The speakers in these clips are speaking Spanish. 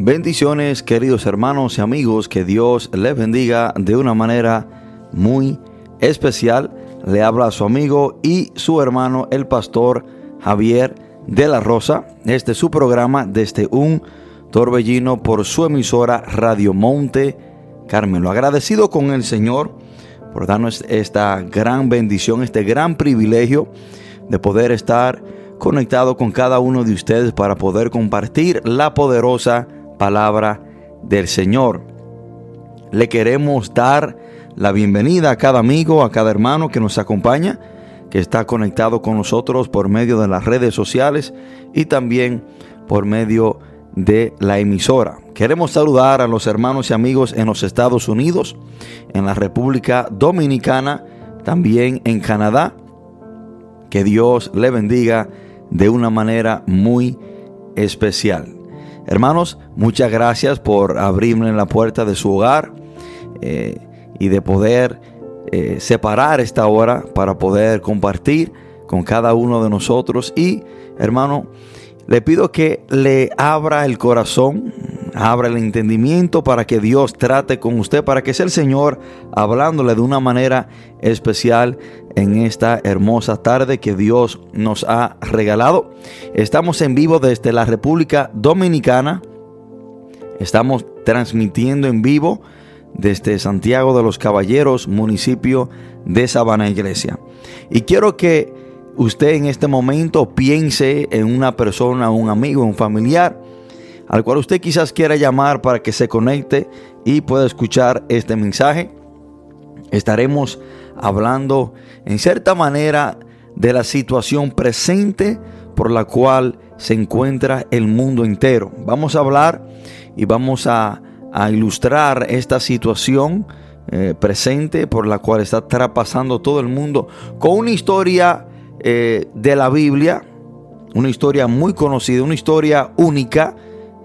Bendiciones queridos hermanos y amigos, que Dios les bendiga de una manera muy especial. Le habla a su amigo y su hermano el pastor Javier de la Rosa. Este es su programa desde un torbellino por su emisora Radio Monte Carmelo. Agradecido con el Señor por darnos esta gran bendición, este gran privilegio de poder estar conectado con cada uno de ustedes para poder compartir la poderosa palabra del Señor. Le queremos dar la bienvenida a cada amigo, a cada hermano que nos acompaña, que está conectado con nosotros por medio de las redes sociales y también por medio de la emisora. Queremos saludar a los hermanos y amigos en los Estados Unidos, en la República Dominicana, también en Canadá. Que Dios le bendiga de una manera muy especial. Hermanos, muchas gracias por abrirme la puerta de su hogar eh, y de poder eh, separar esta hora para poder compartir con cada uno de nosotros. Y, hermano, le pido que le abra el corazón, abra el entendimiento para que Dios trate con usted, para que sea el Señor hablándole de una manera especial en esta hermosa tarde que Dios nos ha regalado. Estamos en vivo desde la República Dominicana. Estamos transmitiendo en vivo desde Santiago de los Caballeros, municipio de Sabana Iglesia. Y quiero que usted en este momento piense en una persona, un amigo, un familiar, al cual usted quizás quiera llamar para que se conecte y pueda escuchar este mensaje. Estaremos hablando en cierta manera de la situación presente por la cual se encuentra el mundo entero. Vamos a hablar y vamos a, ilustrar esta situación eh, presente por la cual está traspasando todo el mundo con una historia eh, de la Biblia, una historia muy conocida, una historia única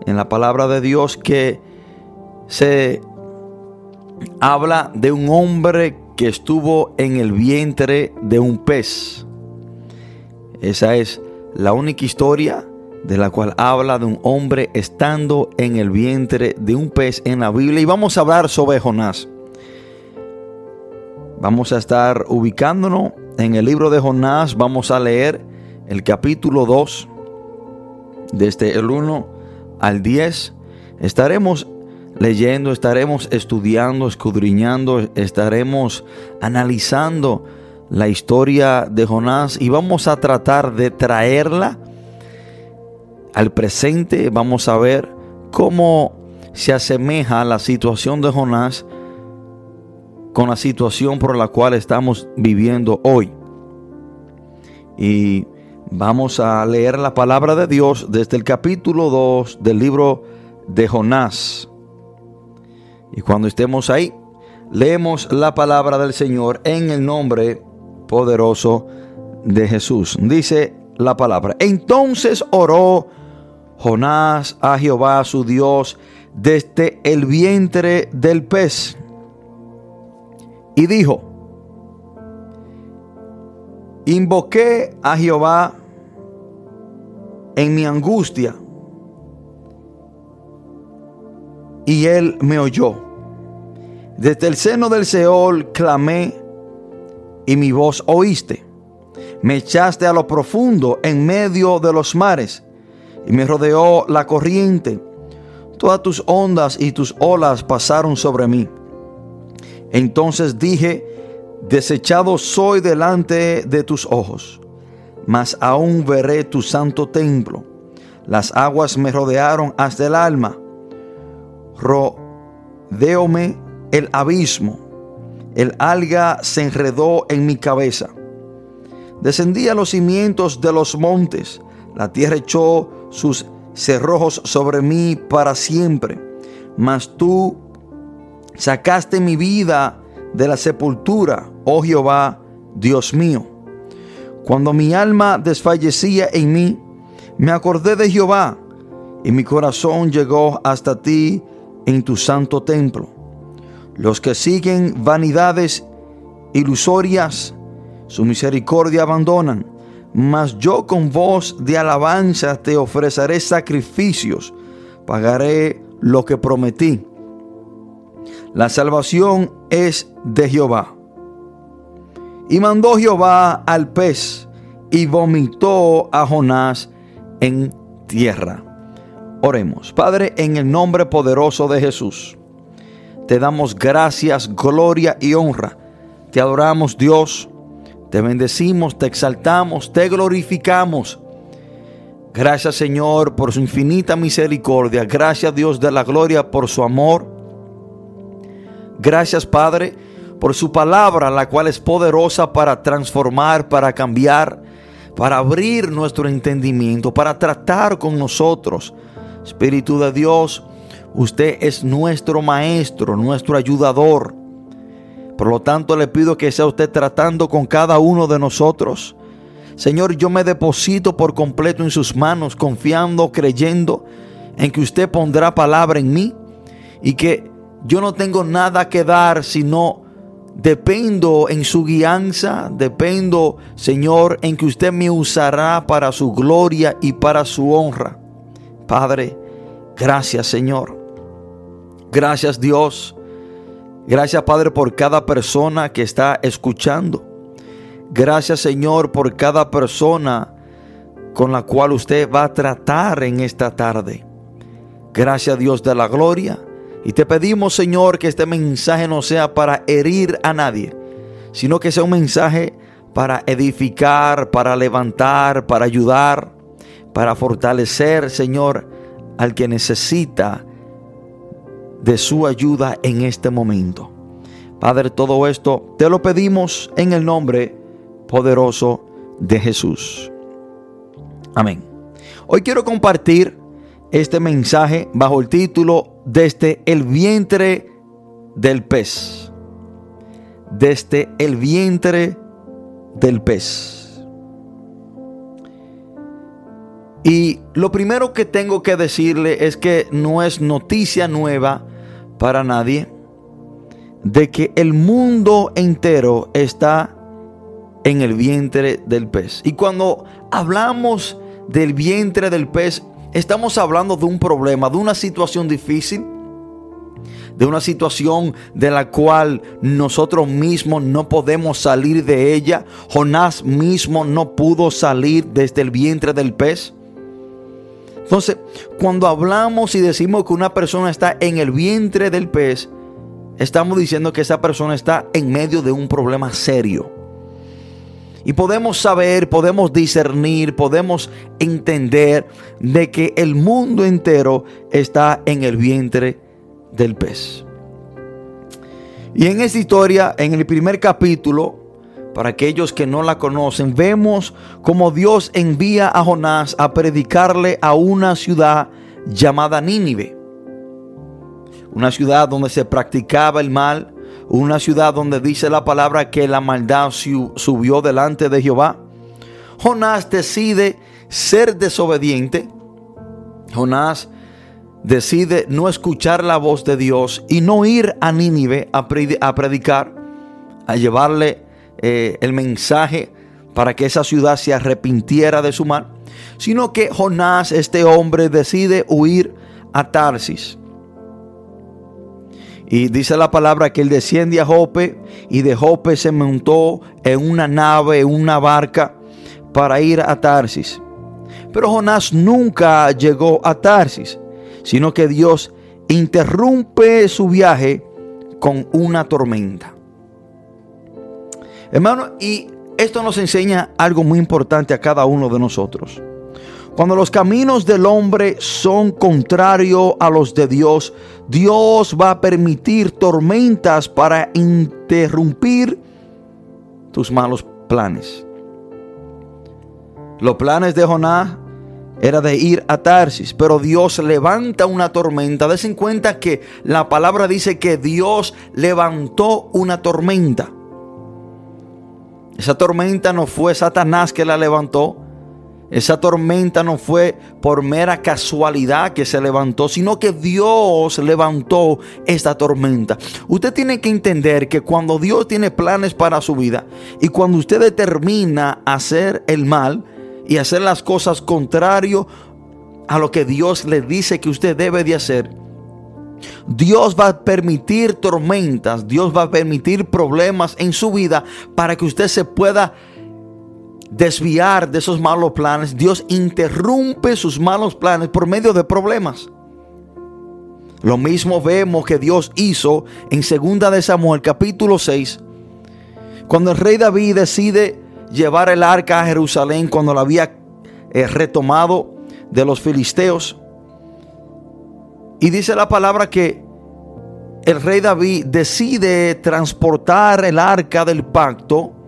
en la palabra de Dios que se habla de un hombre que estuvo en el vientre de un pez. Esa es la única historia de la cual habla de un hombre estando en el vientre de un pez en la Biblia. Y vamos a hablar sobre Jonás. Vamos a estar ubicándonos en el libro de Jonás. Vamos a leer el capítulo 2, desde el 1 al 10. Estaremos leyendo, estaremos estudiando, escudriñando, estaremos analizando la historia de Jonás y vamos a tratar de traerla al presente. Vamos a ver cómo se asemeja la situación de Jonás con la situación por la cual estamos viviendo hoy. Y vamos a leer la palabra de Dios desde el capítulo 2 del libro de Jonás. Y cuando estemos ahí, leemos la palabra del Señor en el nombre poderoso de Jesús. Dice la palabra. Entonces oró Jonás a Jehová su Dios desde el vientre del pez. Y dijo, invoqué a Jehová en mi angustia y él me oyó. Desde el seno del Seol clamé y mi voz oíste. Me echaste a lo profundo en medio de los mares y me rodeó la corriente. Todas tus ondas y tus olas pasaron sobre mí. Entonces dije, desechado soy delante de tus ojos, mas aún veré tu santo templo. Las aguas me rodearon hasta el alma rodeóme el abismo, el alga se enredó en mi cabeza. Descendí a los cimientos de los montes, la tierra echó sus cerrojos sobre mí para siempre. Mas tú sacaste mi vida de la sepultura, oh Jehová, Dios mío. Cuando mi alma desfallecía en mí, me acordé de Jehová y mi corazón llegó hasta ti en tu santo templo. Los que siguen vanidades ilusorias, su misericordia abandonan. Mas yo con voz de alabanza te ofreceré sacrificios, pagaré lo que prometí. La salvación es de Jehová. Y mandó Jehová al pez y vomitó a Jonás en tierra. Oremos. Padre, en el nombre poderoso de Jesús, te damos gracias, gloria y honra. Te adoramos, Dios. Te bendecimos, te exaltamos, te glorificamos. Gracias, Señor, por su infinita misericordia. Gracias, Dios de la gloria, por su amor. Gracias, Padre, por su palabra, la cual es poderosa para transformar, para cambiar, para abrir nuestro entendimiento, para tratar con nosotros Espíritu de Dios, usted es nuestro maestro, nuestro ayudador. Por lo tanto, le pido que sea usted tratando con cada uno de nosotros. Señor, yo me deposito por completo en sus manos, confiando, creyendo en que usted pondrá palabra en mí y que yo no tengo nada que dar, sino dependo en su guianza, dependo, Señor, en que usted me usará para su gloria y para su honra. Padre, gracias Señor. Gracias Dios. Gracias Padre por cada persona que está escuchando. Gracias Señor por cada persona con la cual usted va a tratar en esta tarde. Gracias Dios de la gloria. Y te pedimos Señor que este mensaje no sea para herir a nadie, sino que sea un mensaje para edificar, para levantar, para ayudar, para fortalecer, Señor, al que necesita de su ayuda en este momento. Padre, todo esto te lo pedimos en el nombre poderoso de Jesús. Amén. Hoy quiero compartir este mensaje bajo el título Desde el vientre del pez. Desde el vientre del pez. Y lo primero que tengo que decirle es que no es noticia nueva para nadie de que el mundo entero está en el vientre del pez. Y cuando hablamos del vientre del pez, estamos hablando de un problema, de una situación difícil, de una situación de la cual nosotros mismos no podemos salir de ella. Jonás mismo no pudo salir desde el vientre del pez. Entonces, cuando hablamos y decimos que una persona está en el vientre del pez, estamos diciendo que esa persona está en medio de un problema serio. Y podemos saber, podemos discernir, podemos entender de que el mundo entero está en el vientre del pez. Y en esta historia, en el primer capítulo, para aquellos que no la conocen, vemos como Dios envía a Jonás a predicarle a una ciudad llamada Nínive. Una ciudad donde se practicaba el mal, una ciudad donde dice la palabra que la maldad subió delante de Jehová. Jonás decide ser desobediente. Jonás decide no escuchar la voz de Dios y no ir a Nínive a, predicar, a llevarle eh, el mensaje para que esa ciudad se arrepintiera de su mal, sino que Jonás, este hombre, decide huir a Tarsis. Y dice la palabra que él desciende a Jope y de Jope se montó en una nave, en una barca para ir a Tarsis. Pero Jonás nunca llegó a Tarsis, sino que Dios interrumpe su viaje con una tormenta. Hermano, y esto nos enseña algo muy importante a cada uno de nosotros. Cuando los caminos del hombre son contrarios a los de Dios, Dios va a permitir tormentas para interrumpir tus malos planes. Los planes de Jonás era de ir a Tarsis, pero Dios levanta una tormenta. Des en cuenta que la palabra dice que Dios levantó una tormenta. Esa tormenta no fue Satanás que la levantó. Esa tormenta no fue por mera casualidad que se levantó, sino que Dios levantó esta tormenta. Usted tiene que entender que cuando Dios tiene planes para su vida y cuando usted determina hacer el mal y hacer las cosas contrario a lo que Dios le dice que usted debe de hacer, Dios va a permitir tormentas, Dios va a permitir problemas en su vida para que usted se pueda desviar de esos malos planes. Dios interrumpe sus malos planes por medio de problemas. Lo mismo vemos que Dios hizo en 2 de Samuel capítulo 6, cuando el rey David decide llevar el arca a Jerusalén cuando la había eh, retomado de los filisteos. Y dice la palabra que el rey David decide transportar el arca del pacto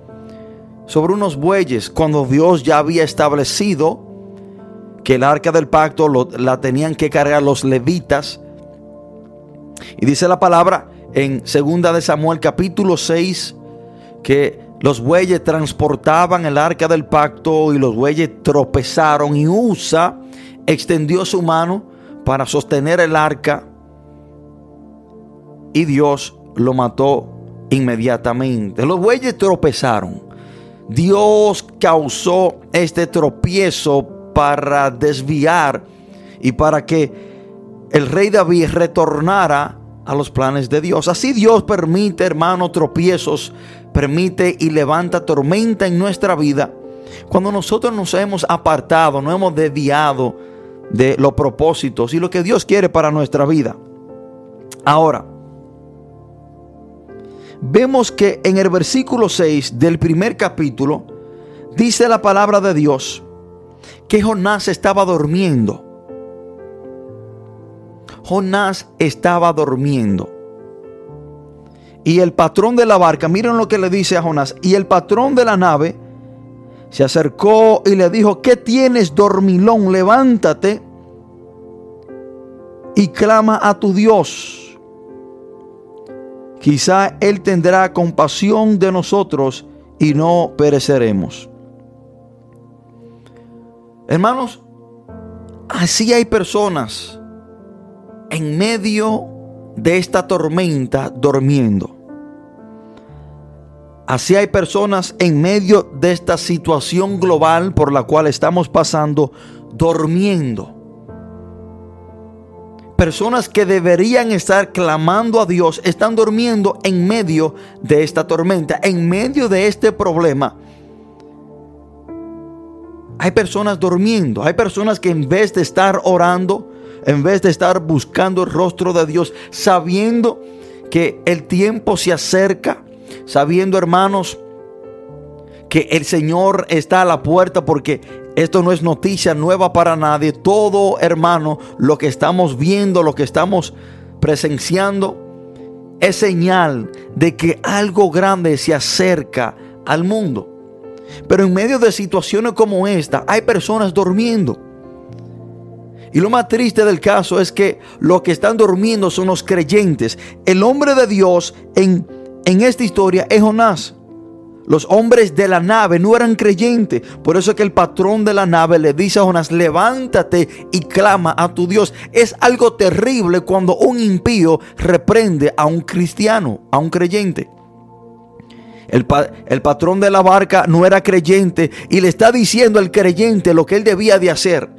sobre unos bueyes cuando Dios ya había establecido que el arca del pacto la tenían que cargar los levitas. Y dice la palabra en segunda de Samuel capítulo 6 que los bueyes transportaban el arca del pacto y los bueyes tropezaron y Usa extendió su mano para sostener el arca y Dios lo mató inmediatamente. Los bueyes tropezaron. Dios causó este tropiezo para desviar y para que el rey David retornara a los planes de Dios. Así Dios permite, hermano, tropiezos, permite y levanta tormenta en nuestra vida. Cuando nosotros nos hemos apartado, no hemos desviado de los propósitos y lo que Dios quiere para nuestra vida. Ahora, vemos que en el versículo 6 del primer capítulo dice la palabra de Dios que Jonás estaba durmiendo. Jonás estaba durmiendo. Y el patrón de la barca, miren lo que le dice a Jonás, y el patrón de la nave se acercó y le dijo, ¿qué tienes dormilón? Levántate y clama a tu Dios Quizá Él tendrá compasión de nosotros y no pereceremos. Hermanos, así hay personas en medio de esta tormenta durmiendo. Así hay personas en medio de esta situación global por la cual estamos pasando durmiendo. Personas que deberían estar clamando a Dios están durmiendo en medio de esta tormenta, en medio de este problema. Hay personas durmiendo, hay personas que en vez de estar orando, en vez de estar buscando el rostro de Dios, sabiendo que el tiempo se acerca, sabiendo hermanos que el Señor está a la puerta porque esto no es noticia nueva para nadie. Todo, hermano, lo que estamos viendo, lo que estamos presenciando, es señal de que algo grande se acerca al mundo. Pero en medio de situaciones como esta, hay personas durmiendo. Y lo más triste del caso es que los que están durmiendo son los creyentes. El hombre de Dios en, en esta historia es Jonás. Los hombres de la nave no eran creyentes. Por eso es que el patrón de la nave le dice a Jonás, levántate y clama a tu Dios. Es algo terrible cuando un impío reprende a un cristiano, a un creyente. El, el, patrón de la barca no era creyente y le está diciendo al creyente lo que él debía de hacer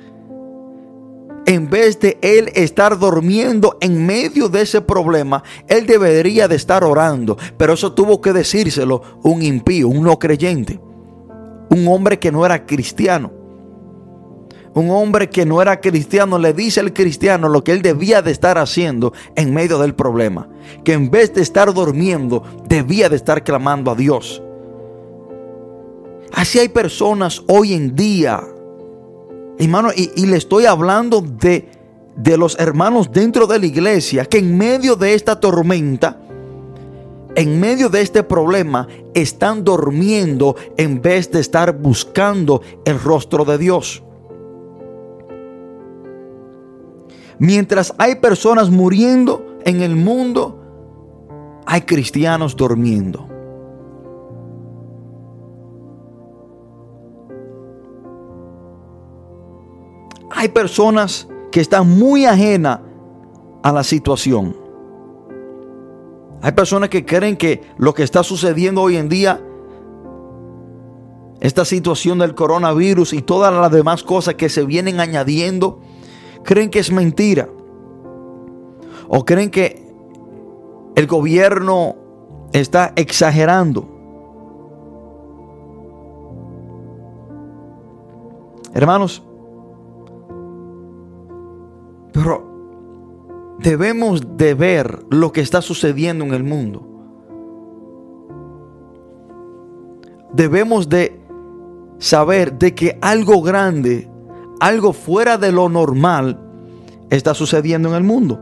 en vez de él estar durmiendo en medio de ese problema, él debería de estar orando. Pero eso tuvo que decírselo un impío, un no creyente, un hombre que no era cristiano. Un hombre que no era cristiano le dice al cristiano lo que él debía de estar haciendo en medio del problema. Que en vez de estar durmiendo, debía de estar clamando a Dios. Así hay personas hoy en día Hermano, y, le estoy hablando de, de los hermanos dentro de la iglesia que en medio de esta tormenta, en medio de este problema, están durmiendo en vez de estar buscando el rostro de Dios. Mientras hay personas muriendo en el mundo, hay cristianos durmiendo. Hay personas que están muy ajenas a la situación. Hay personas que creen que lo que está sucediendo hoy en día, esta situación del coronavirus y todas las demás cosas que se vienen añadiendo, creen que es mentira. ¿O creen que el gobierno está exagerando? Hermanos, pero debemos de ver lo que está sucediendo en el mundo. Debemos de saber de que algo grande, algo fuera de lo normal está sucediendo en el mundo.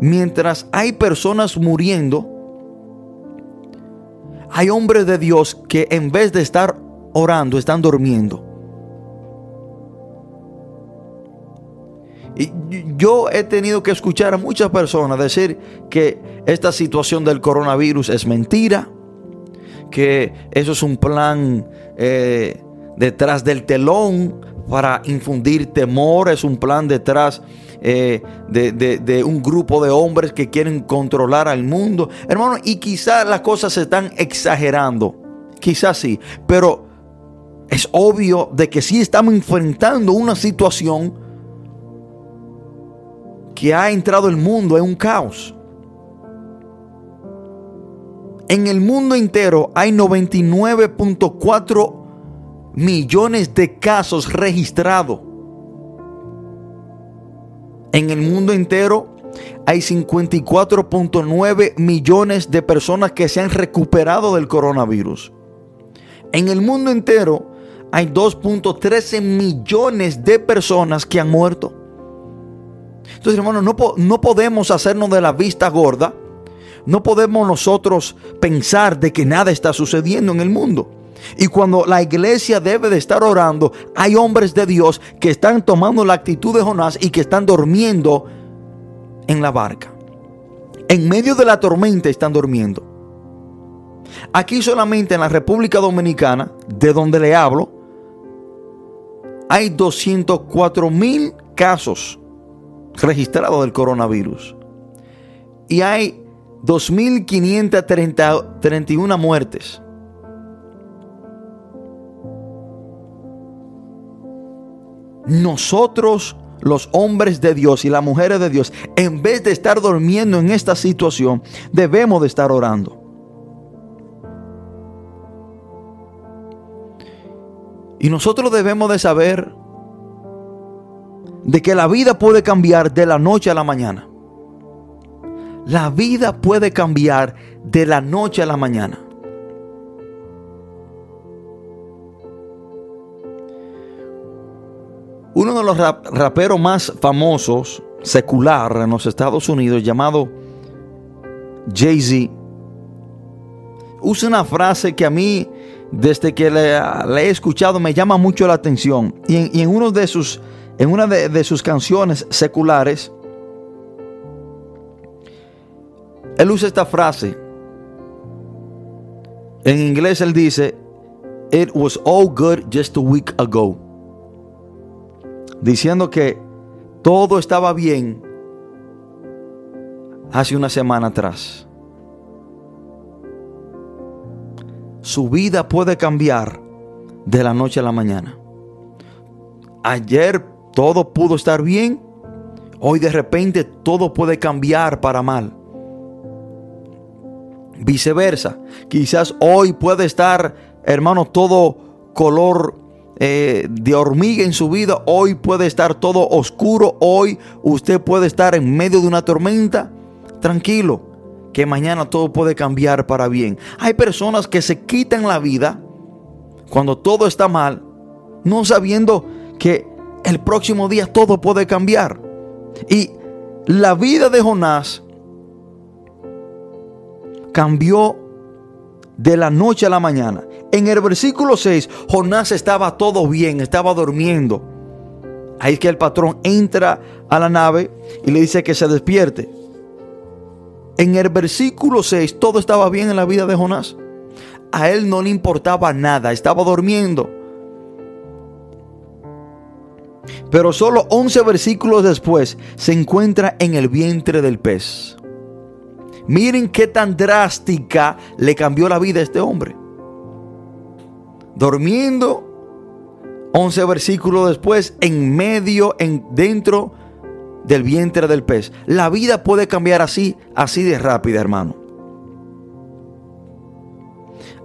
Mientras hay personas muriendo, hay hombres de Dios que en vez de estar orando están durmiendo. Yo he tenido que escuchar a muchas personas decir que esta situación del coronavirus es mentira, que eso es un plan eh, detrás del telón para infundir temor, es un plan detrás eh, de, de, un grupo de hombres que quieren controlar al mundo. Hermano, y quizás las cosas se están exagerando, quizás sí, pero es obvio de que sí estamos enfrentando una situación que ha entrado el mundo en un caos. En el mundo entero hay 99.4 millones de casos registrados. En el mundo entero hay 54.9 millones de personas que se han recuperado del coronavirus. En el mundo entero hay 2.13 millones de personas que han muerto. Entonces, hermanos, no, no podemos hacernos de la vista gorda. No podemos nosotros pensar de que nada está sucediendo en el mundo. Y cuando la iglesia debe de estar orando, hay hombres de Dios que están tomando la actitud de Jonás y que están durmiendo en la barca. En medio de la tormenta están durmiendo. Aquí solamente en la República Dominicana, de donde le hablo, hay 204 mil casos registrado del coronavirus. Y hay 2.531 muertes. Nosotros, los hombres de Dios y las mujeres de Dios, en vez de estar durmiendo en esta situación, debemos de estar orando. Y nosotros debemos de saber de que la vida puede cambiar de la noche a la mañana. La vida puede cambiar de la noche a la mañana. Uno de los raperos más famosos secular en los Estados Unidos, llamado Jay-Z, usa una frase que a mí, desde que le, he escuchado, me llama mucho la atención. Y y en uno de sus en una de, sus canciones seculares, él usa esta frase. En inglés él dice, It was all good just a week ago. Diciendo que todo estaba bien hace una semana atrás. Su vida puede cambiar de la noche a la mañana. Ayer todo pudo estar bien, hoy de repente todo puede cambiar para mal. Viceversa, quizás hoy puede estar, hermano, todo color eh, de hormiga en su vida, hoy puede estar todo oscuro, hoy usted puede estar en medio de una tormenta, tranquilo, que mañana todo puede cambiar para bien. Hay personas que se quitan la vida cuando todo está mal, no sabiendo que el próximo día todo puede cambiar. Y la vida de Jonás cambió de la noche a la mañana. En el versículo 6, Jonás estaba todo bien, estaba durmiendo. Ahí es que el patrón entra a la nave y le dice que se despierte. En el versículo 6, todo estaba bien en la vida de Jonás. A él no le importaba nada, estaba durmiendo. Pero solo 11 versículos después se encuentra en el vientre del pez. Miren qué tan drástica le cambió la vida a este hombre. Durmiendo 11 versículos después, en medio, en dentro del vientre del pez. La vida puede cambiar así, así de rápida, hermano.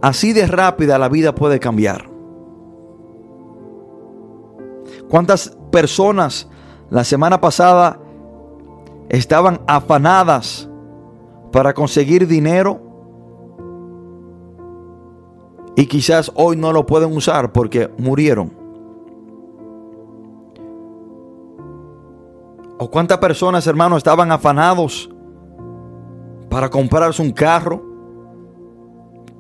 Así de rápida la vida puede cambiar. ¿Cuántas personas la semana pasada estaban afanadas para conseguir dinero? Y quizás hoy no lo pueden usar porque murieron. ¿O cuántas personas, hermanos, estaban afanados para comprarse un carro,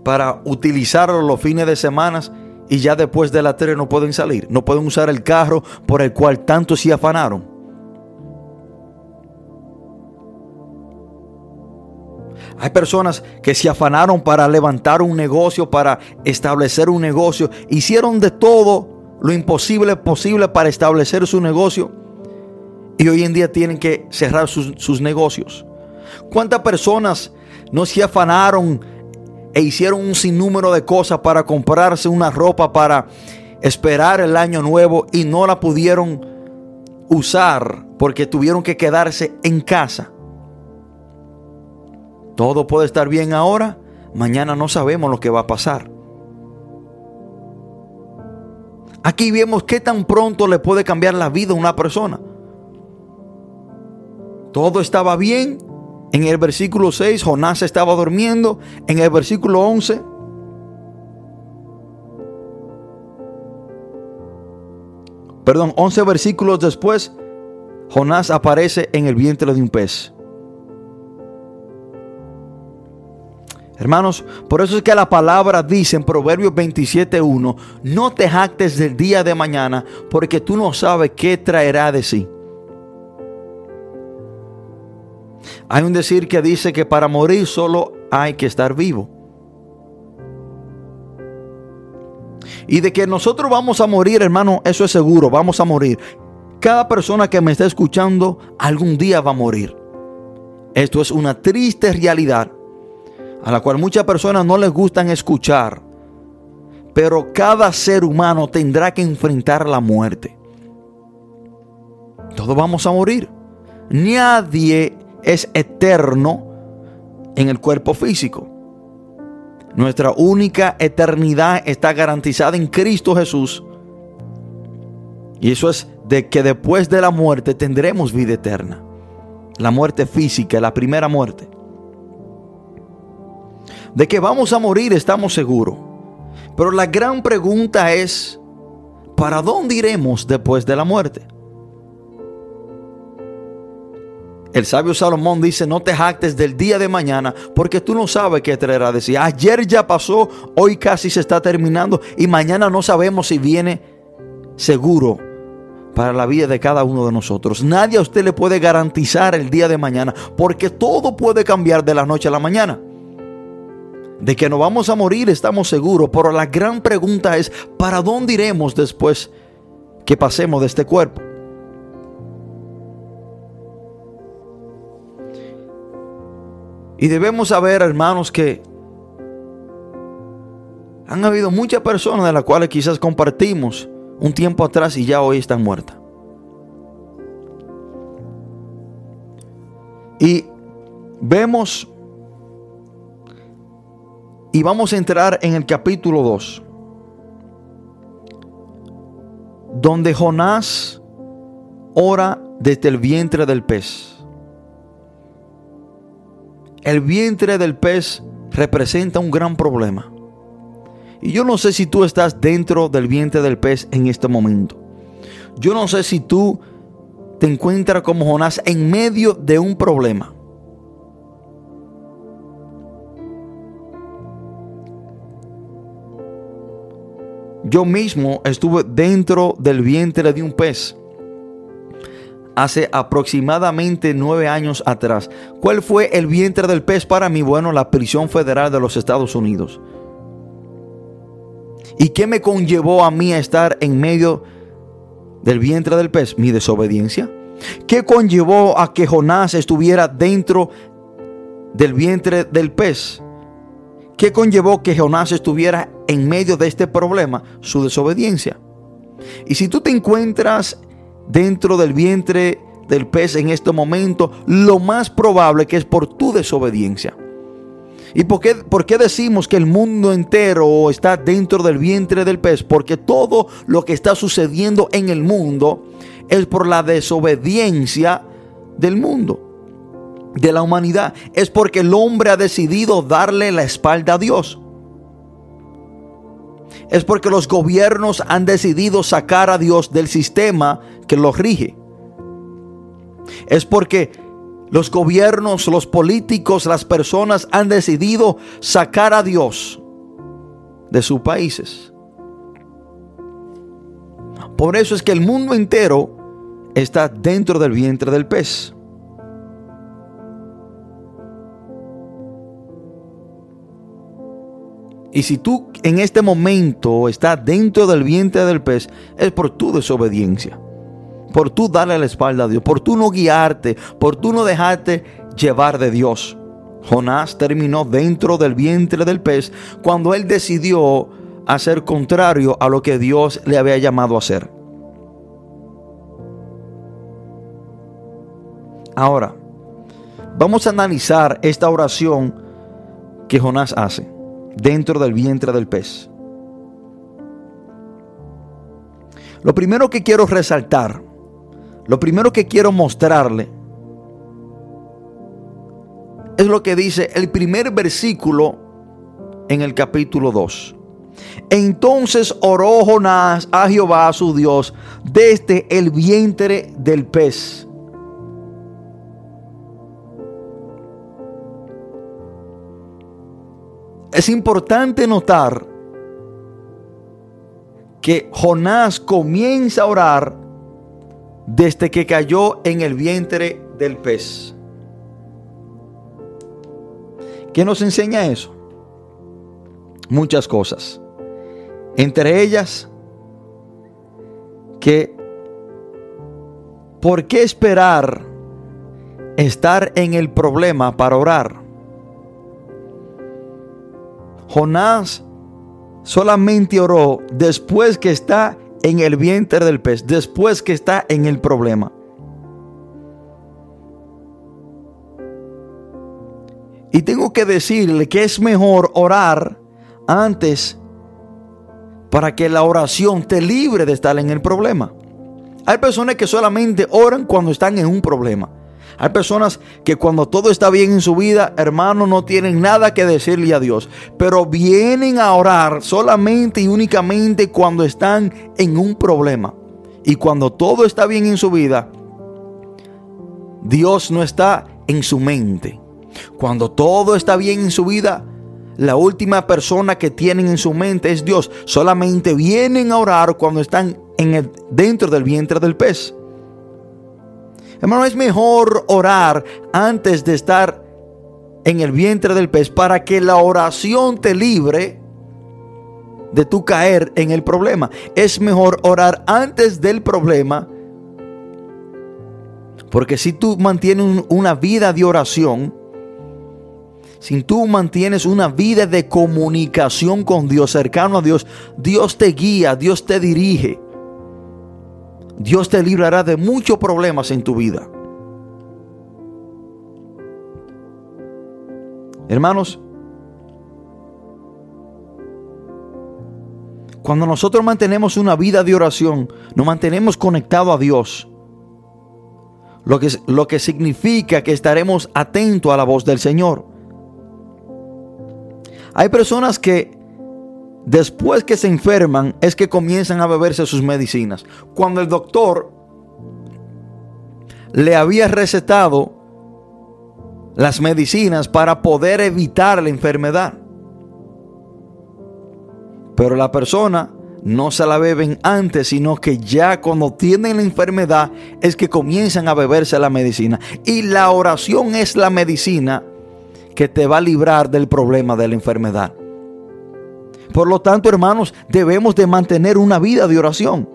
para utilizarlo los fines de semana y ya después de la tele no pueden salir? No pueden usar el carro por el cual tanto se afanaron. Hay personas que se afanaron para levantar un negocio, para establecer un negocio. Hicieron de todo lo imposible posible para establecer su negocio. Y hoy en día tienen que cerrar sus, negocios. ¿Cuántas personas no se afanaron e hicieron un sinnúmero de cosas para comprarse una ropa para esperar el año nuevo y no la pudieron usar porque tuvieron que quedarse en casa? Todo puede estar bien ahora, mañana no sabemos lo que va a pasar. Aquí vemos qué tan pronto le puede cambiar la vida a una persona. Todo estaba bien. En el versículo 6, Jonás estaba durmiendo. En el versículo 11, perdón, 11 versículos después, Jonás aparece en el vientre de un pez. Hermanos, por eso es que la palabra dice en Proverbios 27.1, no te jactes del día de mañana porque tú no sabes qué traerá de sí. Hay un decir que dice que para morir solo hay que estar vivo. Y de que nosotros vamos a morir, hermano, eso es seguro, vamos a morir. Cada persona que me está escuchando algún día va a morir. Esto es una triste realidad a la cual muchas personas no les gustan escuchar. Pero cada ser humano tendrá que enfrentar la muerte. Todos vamos a morir. Nadie es eterno en el cuerpo físico. Nuestra única eternidad está garantizada en Cristo Jesús. Y eso es de que después de la muerte tendremos vida eterna. La muerte física, la primera muerte. De que vamos a morir estamos seguros. Pero la gran pregunta es, ¿para dónde iremos después de la muerte? El sabio Salomón dice, no te jactes del día de mañana porque tú no sabes qué traerá de. Ayer ya pasó, hoy casi se está terminando y mañana no sabemos si viene seguro para la vida de cada uno de nosotros. Nadie a usted le puede garantizar el día de mañana porque todo puede cambiar de la noche a la mañana. De que no vamos a morir estamos seguros, pero la gran pregunta es, ¿para dónde iremos después que pasemos de este cuerpo? Y debemos saber, hermanos, que han habido muchas personas de las cuales quizás compartimos un tiempo atrás y ya hoy están muertas. Y vemos y vamos a entrar en el capítulo 2, donde Jonás ora desde el vientre del pez. El vientre del pez representa un gran problema. Y yo no sé si tú estás dentro del vientre del pez en este momento. Yo no sé si tú te encuentras como Jonás en medio de un problema. Yo mismo estuve dentro del vientre de un pez hace aproximadamente nueve años atrás. ¿Cuál fue el vientre del pez para mí? Bueno, la prisión federal de los Estados Unidos. ¿Y qué me conllevó a mí a estar en medio del vientre del pez? Mi desobediencia. ¿Qué conllevó a que Jonás estuviera dentro del vientre del pez? ¿Qué conllevó que Jonás estuviera en medio de este problema? Su desobediencia. Y si tú te encuentras dentro del vientre del pez en este momento, lo más probable que es por tu desobediencia. ¿Y por qué, por qué, decimos que el mundo entero está dentro del vientre del pez? Porque todo lo que está sucediendo en el mundo es por la desobediencia del mundo, de la humanidad. Es porque el hombre ha decidido darle la espalda a Dios. Es porque los gobiernos han decidido sacar a Dios del sistema que los rige. Es porque los gobiernos, los políticos, las personas han decidido sacar a Dios de sus países. Por eso es que el mundo entero está dentro del vientre del pez. Y si tú en este momento estás dentro del vientre del pez, es por tu desobediencia por tú darle la espalda a Dios, por tú no guiarte, por tú no dejarte llevar de Dios. Jonás terminó dentro del vientre del pez cuando él decidió hacer contrario a lo que Dios le había llamado a hacer. Ahora, vamos a analizar esta oración que Jonás hace dentro del vientre del pez. Lo primero que quiero resaltar lo primero que quiero mostrarle es lo que dice el primer versículo en el capítulo 2. Entonces oró Jonás a Jehová su Dios desde el vientre del pez. Es importante notar que Jonás comienza a orar desde que cayó en el vientre del pez. ¿Qué nos enseña eso? Muchas cosas. Entre ellas, que ¿por qué esperar estar en el problema para orar? Jonás solamente oró después que está en el vientre del pez después que está en el problema. Y tengo que decirle que es mejor orar antes para que la oración te libre de estar en el problema. Hay personas que solamente oran cuando están en un problema. Hay personas que cuando todo está bien en su vida, hermano, no tienen nada que decirle a Dios, pero vienen a orar solamente y únicamente cuando están en un problema. Y cuando todo está bien en su vida, Dios no está en su mente. Cuando todo está bien en su vida, la última persona que tienen en su mente es Dios. Solamente vienen a orar cuando están en el, dentro del vientre del pez. Hermano, es mejor orar antes de estar en el vientre del pez para que la oración te libre de tu caer en el problema. Es mejor orar antes del problema. Porque si tú mantienes una vida de oración, si tú mantienes una vida de comunicación con Dios, cercano a Dios, Dios te guía, Dios te dirige. Dios te librará de muchos problemas en tu vida. Hermanos, cuando nosotros mantenemos una vida de oración, nos mantenemos conectados a Dios. Lo que, lo que significa que estaremos atentos a la voz del Señor. Hay personas que Después que se enferman es que comienzan a beberse sus medicinas. Cuando el doctor le había recetado las medicinas para poder evitar la enfermedad. Pero la persona no se la beben antes, sino que ya cuando tienen la enfermedad es que comienzan a beberse la medicina. Y la oración es la medicina que te va a librar del problema de la enfermedad. Por lo tanto, hermanos, debemos de mantener una vida de oración.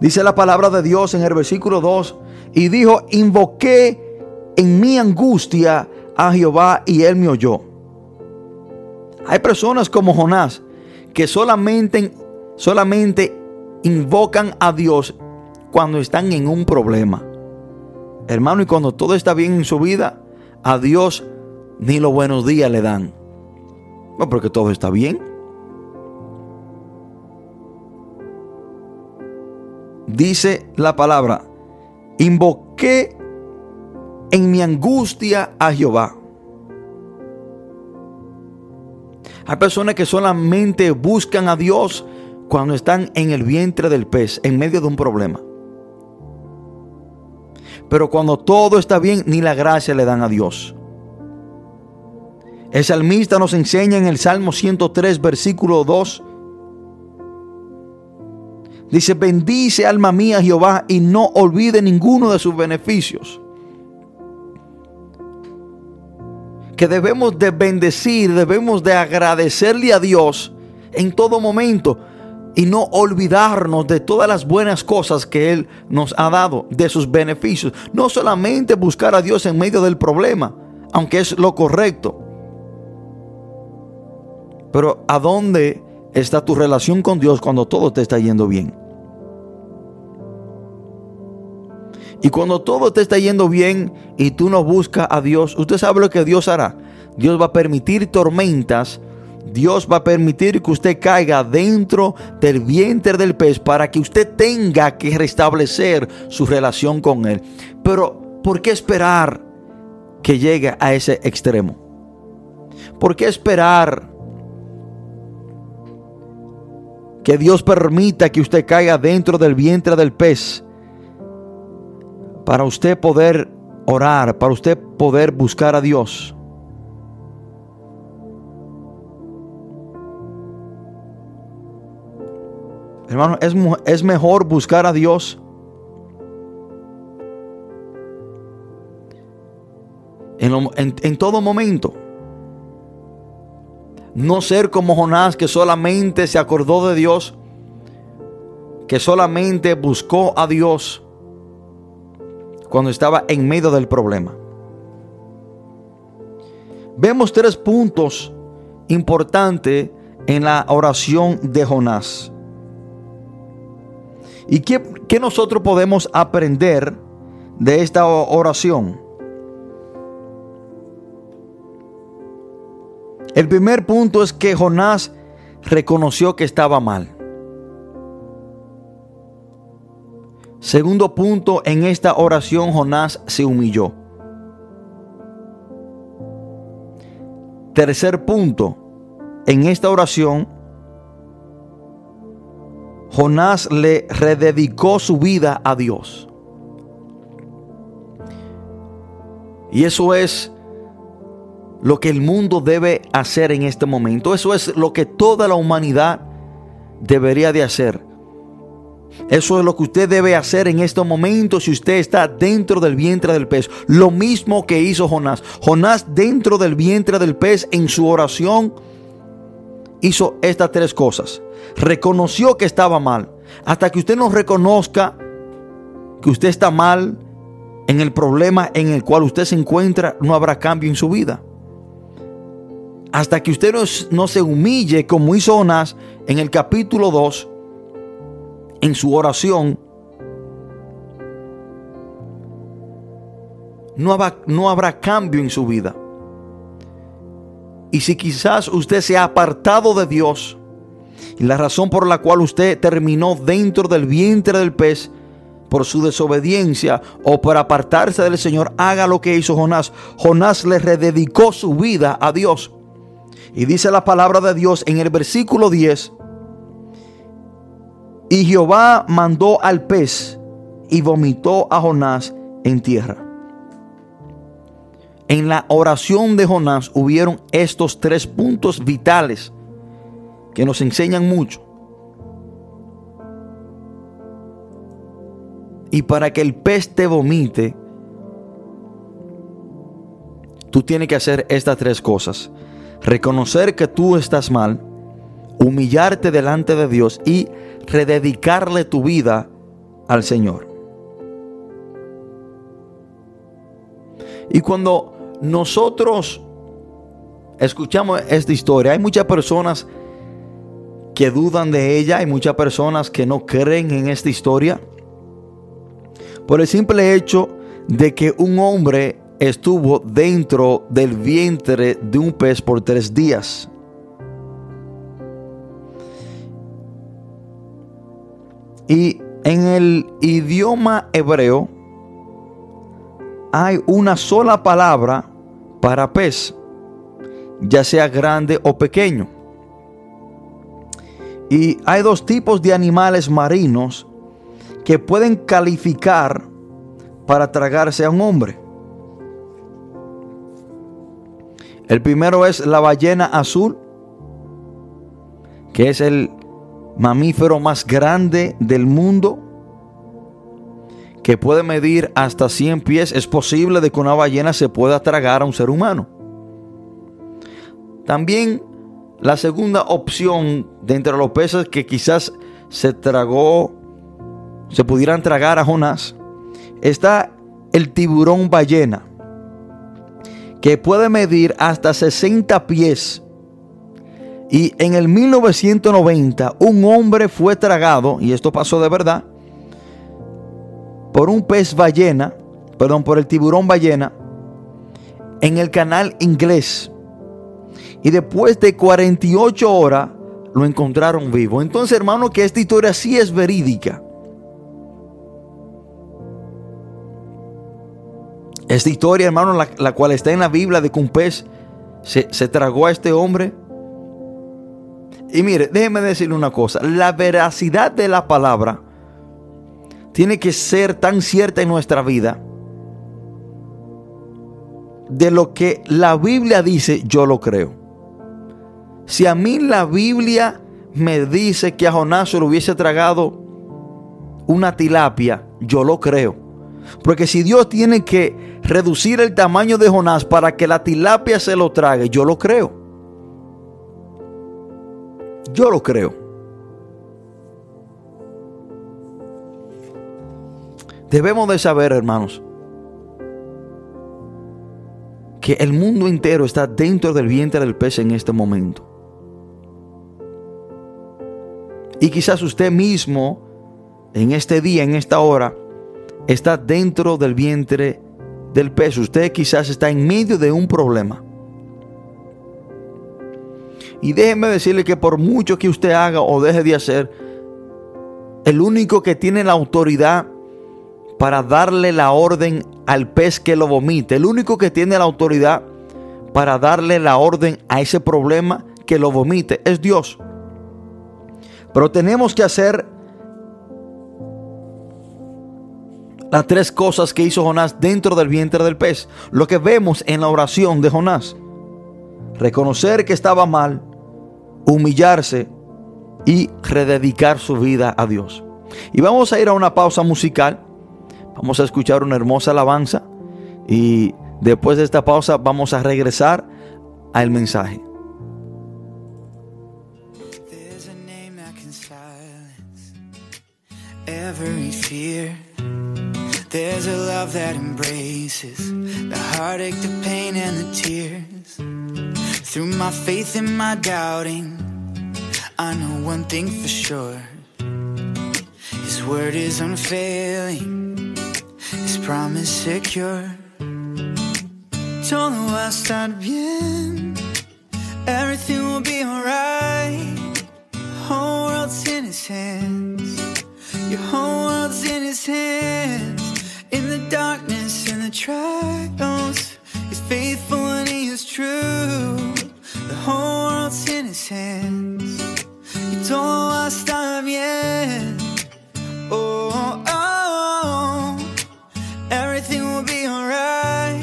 Dice la palabra de Dios en el versículo 2, y dijo, invoqué en mi angustia a Jehová y él me oyó. Hay personas como Jonás que solamente, solamente invocan a Dios cuando están en un problema. Hermano, y cuando todo está bien en su vida, a Dios ni los buenos días le dan. No, porque todo está bien. Dice la palabra, invoqué en mi angustia a Jehová. Hay personas que solamente buscan a Dios cuando están en el vientre del pez, en medio de un problema. Pero cuando todo está bien, ni la gracia le dan a Dios. El salmista nos enseña en el Salmo 103, versículo 2. Dice, bendice alma mía Jehová y no olvide ninguno de sus beneficios. Que debemos de bendecir, debemos de agradecerle a Dios en todo momento y no olvidarnos de todas las buenas cosas que Él nos ha dado, de sus beneficios. No solamente buscar a Dios en medio del problema, aunque es lo correcto. Pero ¿a dónde está tu relación con Dios cuando todo te está yendo bien? Y cuando todo te está yendo bien y tú no buscas a Dios, usted sabe lo que Dios hará. Dios va a permitir tormentas Dios va a permitir que usted caiga dentro del vientre del pez para que usted tenga que restablecer su relación con Él. Pero, ¿por qué esperar que llegue a ese extremo? ¿Por qué esperar que Dios permita que usted caiga dentro del vientre del pez para usted poder orar, para usted poder buscar a Dios? Hermano, es, es mejor buscar a Dios. En, todo momento. No ser como Jonás que solamente se acordó de Dios, que solamente buscó a Dios cuando estaba en medio del problema. Vemos tres puntos importantes en la oración de Jonás. ¿Y qué, nosotros podemos aprender de esta oración? El primer punto es que Jonás reconoció que estaba mal. Segundo punto, en esta oración Jonás se humilló. Tercer punto, en esta oración Jonás le rededicó su vida a Dios. Y eso es lo que el mundo debe hacer en este momento. Eso es lo que toda la humanidad debería de hacer. Eso es lo que usted debe hacer en este momento si usted está dentro del vientre del pez. Lo mismo que hizo Jonás. Jonás dentro del vientre del pez en su oración hizo estas tres cosas. Reconoció que estaba mal. Hasta que usted no reconozca que usted está mal en el problema en el cual usted se encuentra, no habrá cambio en su vida. Hasta que usted no, se humille como hizo Jonás en el capítulo 2, en su oración, no no habrá cambio en su vida. Y si quizás usted se ha apartado de Dios, y la razón por la cual usted terminó dentro del vientre del pez, por su desobediencia o por apartarse del Señor, haga lo que hizo Jonás. Jonás le rededicó su vida a Dios. Y dice la palabra de Dios en el versículo 10. Y Jehová mandó al pez y vomitó a Jonás en tierra. En la oración de Jonás hubieron estos tres puntos vitales que nos enseñan mucho. Y para que el pez te vomite, tú tienes que hacer estas tres cosas. Reconocer que tú estás mal, humillarte delante de Dios y rededicarle tu vida al Señor. Y cuando nosotros escuchamos esta historia, hay muchas personas que dudan de ella, hay muchas personas que no creen en esta historia. por el simple hecho de que un hombre estuvo dentro del vientre de un pez por tres días. Y en el idioma hebreo hay una sola palabra para pez, ya sea grande o pequeño. Y hay dos tipos de animales marinos que pueden calificar para tragarse a un hombre. El primero es la ballena azul, que es el mamífero más grande del mundo, que puede medir hasta 100 pies. Es posible de que una ballena se pueda tragar a un ser humano. También la segunda opción de entre los peces que quizás se tragó, se pudieran tragar a Jonás, está el tiburón ballena, que puede medir hasta 60 pies. Y en el 1990 un hombre fue tragado, y esto pasó de verdad, por un pez ballena, perdón, por el tiburón ballena, en el canal inglés. Y después de 48 horas lo encontraron vivo. Entonces, hermano, que esta historia sí es verídica. Esta historia, hermano, la, cual está en la Biblia de que un pez se, se tragó a este hombre. Y mire, déjeme decirle una cosa. La veracidad de la palabra tiene que ser tan cierta en nuestra vida. De lo que la Biblia dice, yo lo creo. Si a mí la Biblia me dice que a Jonás se lo hubiese tragado una tilapia, yo lo creo. Porque si Dios tiene que reducir el tamaño de Jonás para que la tilapia se lo trague, yo lo creo. Yo lo creo. Debemos de saber, hermanos, que el mundo entero está dentro del vientre del pez en este momento. Y quizás usted mismo, en este día, en esta hora, está dentro del vientre del pez. Usted quizás está en medio de un problema. Y déjeme decirle que por mucho que usted haga o deje de hacer, el único que tiene la autoridad para darle la orden al pez que lo vomite, el único que tiene la autoridad para darle la orden a ese problema que lo vomite, es Dios. Pero tenemos que hacer las tres cosas que hizo Jonás dentro del vientre del pez. Lo que vemos en la oración de Jonás. Reconocer que estaba mal, humillarse y rededicar su vida a Dios. Y vamos a ir a una pausa musical. Vamos a escuchar una hermosa alabanza. Y después de esta pausa vamos a regresar al mensaje. There's a love that embraces the heartache, the pain, and the tears. Through my faith and my doubting, I know one thing for sure His word is unfailing, His promise secure. Todo va a estar bien, everything will be alright. Whole world's in His hands, your whole world's in His hands. In the darkness and the trials, He's faithful and He is true. The whole world's in His hands. Y todo va a estar bien. Oh, oh, oh. everything will be alright.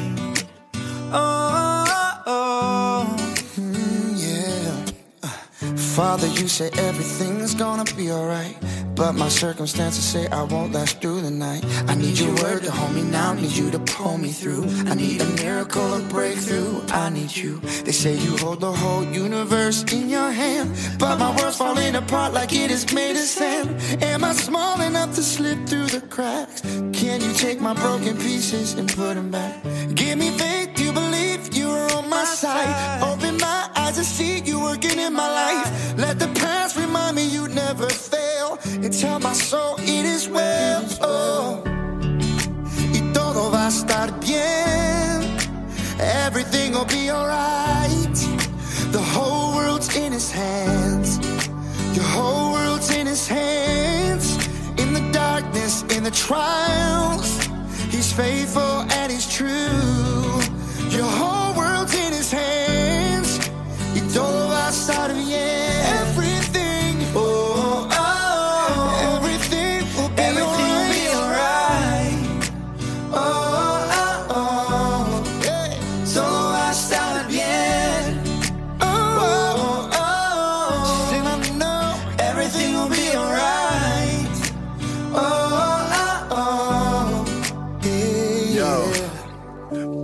Oh, oh, oh. Mm, yeah. Uh, Father, you say everything's gonna be alright. But my circumstances say I won't last through the night. I need your word to hold me now, need you to pull me through. I need a miracle, a breakthrough. I need you. They say you hold the whole universe in your hand. But my world's falling apart like it is made of sand. Am I small enough to slip through the cracks? Can you take my broken pieces and put them back? Give me faith, you believe you are on my side. Open my eyes and see you working in my life. Let the past remind me you never fail and tell my soul it is well. Oh, y todo va a estar bien. Everything will be alright. The whole world's in his hands. Your whole world's in his hands. In the darkness, in the trials, he's faithful and he's true. Your whole world's in his hands. Y todo va a estar bien.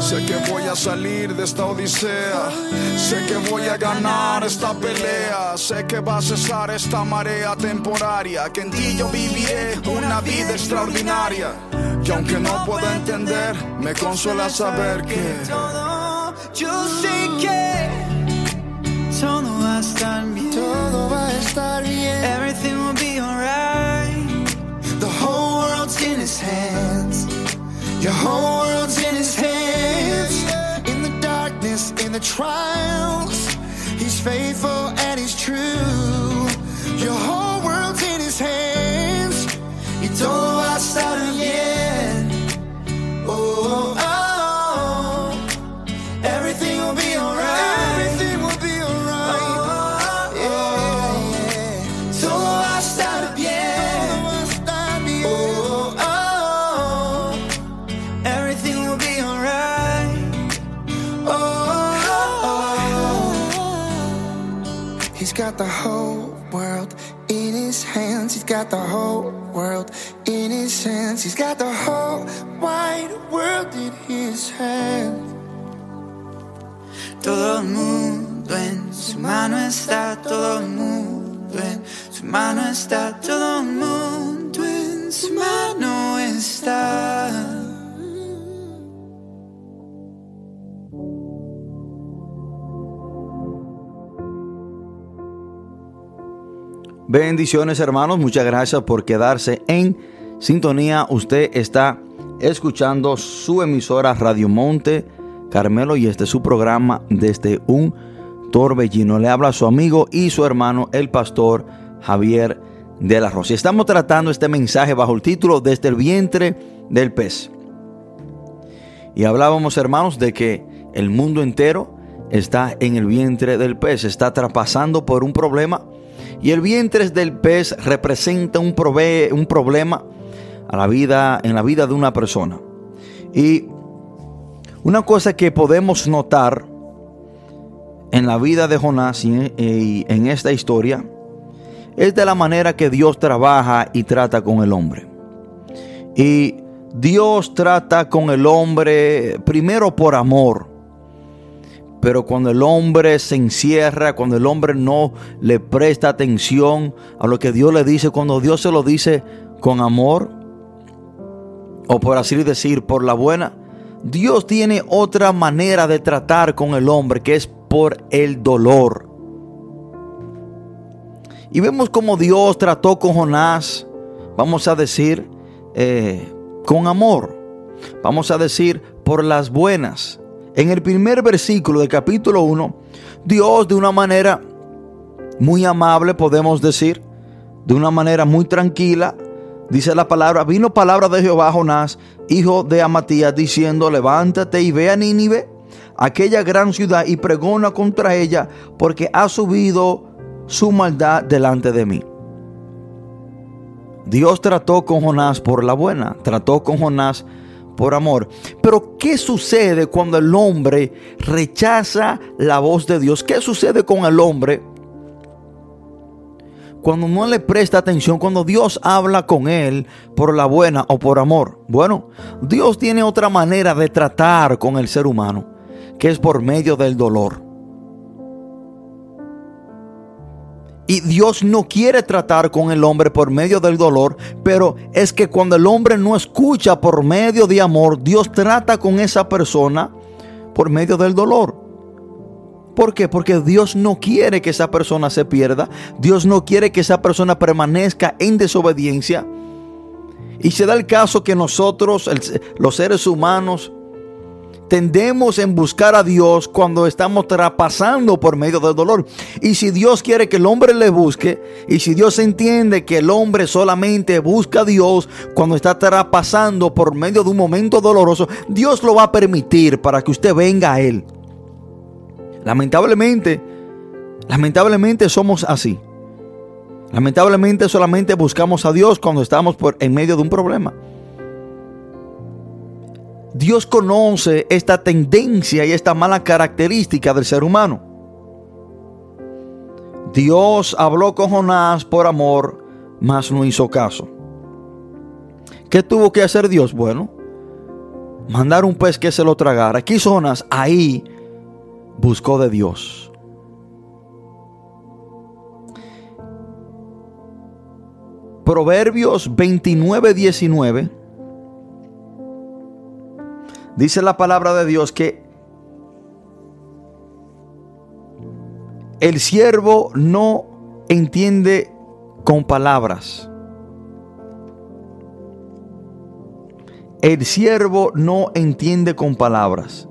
Sé que voy a salir de esta odisea. Sé que voy a ganar esta pelea. Sé que va a cesar esta marea temporaria. Que en ti yo viviré una vida extraordinaria. Y aunque no pueda entender, me consuela saber que todo, yo sé que todo va a estar bien. Todo va a estar bien. Everything will be alright. The whole world's in his hands. Your whole world's in his hands. In the darkness, in the trials, he's faithful and he's true. Your whole world's in his hands. Y todo va a estar bien. Got the whole world in his hands. He's got the whole world in his hands. He's got the whole wide world in his hands. Todo el mundo en su mano está, todo el mundo en su mano está, todo el mundo en su mano está. Bendiciones hermanos, muchas gracias por quedarse en sintonía. Usted está escuchando su emisora Radio Monte Carmelo y este es su programa desde un torbellino. Le habla su amigo y su hermano el pastor Javier de la Rosa. Y estamos tratando este mensaje bajo el título Desde el vientre del pez. Y hablábamos hermanos de que el mundo entero está en el vientre del pez, está traspasando por un problema y el vientre del pez representa un, prove un problema a la vida, en la vida de una persona. Y una cosa que podemos notar en la vida de Jonás y en esta historia es de la manera que Dios trabaja y trata con el hombre. Y Dios trata con el hombre primero por amor. Pero cuando el hombre se encierra, cuando el hombre no le presta atención a lo que Dios le dice, cuando Dios se lo dice con amor, o por así decir, por la buena, Dios tiene otra manera de tratar con el hombre que es por el dolor. Y vemos como Dios trató con Jonás, vamos a decir, eh, con amor. Vamos a decir, por las buenas. En el primer versículo del capítulo 1, Dios de una manera muy amable, podemos decir, de una manera muy tranquila, dice la palabra, vino palabra de Jehová Jonás, hijo de Amatías, diciendo, levántate y ve a Nínive, aquella gran ciudad, y pregona contra ella, porque ha subido su maldad delante de mí. Dios trató con Jonás por la buena, trató con Jonás por amor. Pero ¿qué sucede cuando el hombre rechaza la voz de Dios? ¿Qué sucede con el hombre cuando no le presta atención, cuando Dios habla con él por la buena o por amor? Bueno, Dios tiene otra manera de tratar con el ser humano que es por medio del dolor. Y Dios no quiere tratar con el hombre por medio del dolor, pero es que cuando el hombre no escucha por medio de amor, Dios trata con esa persona por medio del dolor. ¿Por qué? Porque Dios no quiere que esa persona se pierda. Dios no quiere que esa persona permanezca en desobediencia. Y se da el caso que nosotros, los seres humanos, tendemos en buscar a Dios cuando estamos traspasando por medio del dolor. Y si Dios quiere que el hombre le busque, y si Dios entiende que el hombre solamente busca a Dios cuando está traspasando por medio de un momento doloroso, Dios lo va a permitir para que usted venga a Él. Lamentablemente, lamentablemente somos así. Lamentablemente solamente buscamos a Dios cuando estamos por, en medio de un problema. Dios conoce esta tendencia y esta mala característica del ser humano. Dios habló con Jonás por amor, mas no hizo caso. ¿Qué tuvo que hacer Dios? Bueno, mandar un pez que se lo tragara. Aquí Jonás ahí buscó de Dios. Proverbios 29, 19 Dice la palabra de Dios que el siervo no entiende con palabras. El siervo no entiende con palabras.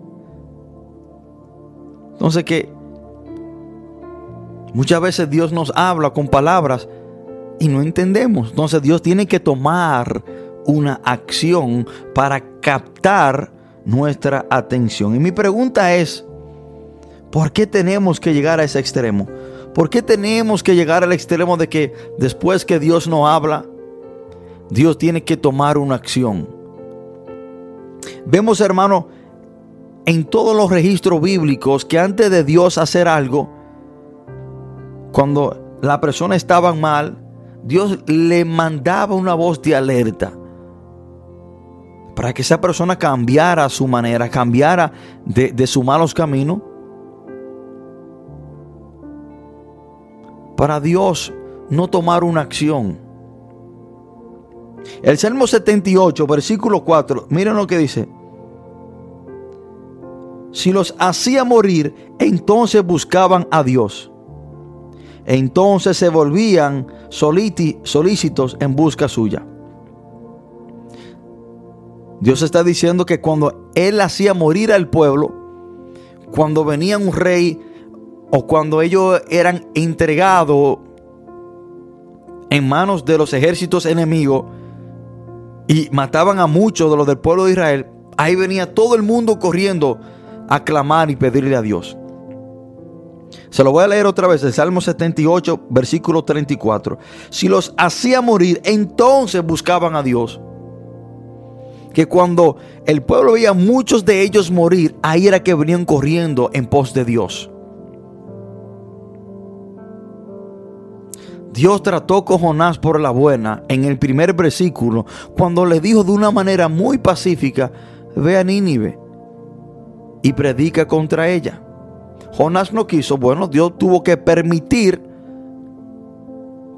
Entonces que muchas veces Dios nos habla con palabras y no entendemos. Entonces Dios tiene que tomar una acción para captar nuestra atención. Y mi pregunta es, ¿por qué tenemos que llegar a ese extremo? ¿Por qué tenemos que llegar al extremo de que después que Dios no habla, Dios tiene que tomar una acción? Vemos, hermano, en todos los registros bíblicos que antes de Dios hacer algo, cuando la persona estaba mal, Dios le mandaba una voz de alerta para que esa persona cambiara su manera, cambiara de, de sus malos caminos. Para Dios no tomar una acción. El Salmo 78, versículo 4, miren lo que dice. Si los hacía morir, entonces buscaban a Dios. Entonces se volvían solícitos en busca suya. Dios está diciendo que cuando Él hacía morir al pueblo, cuando venía un rey o cuando ellos eran entregados en manos de los ejércitos enemigos y mataban a muchos de los del pueblo de Israel, ahí venía todo el mundo corriendo a clamar y pedirle a Dios. Se lo voy a leer otra vez, el Salmo 78, versículo 34. Si los hacía morir, entonces buscaban a Dios que cuando el pueblo veía muchos de ellos morir, ahí era que venían corriendo en pos de Dios. Dios trató con Jonás por la buena en el primer versículo, cuando le dijo de una manera muy pacífica, ve a Nínive y predica contra ella. Jonás no quiso, bueno, Dios tuvo que permitir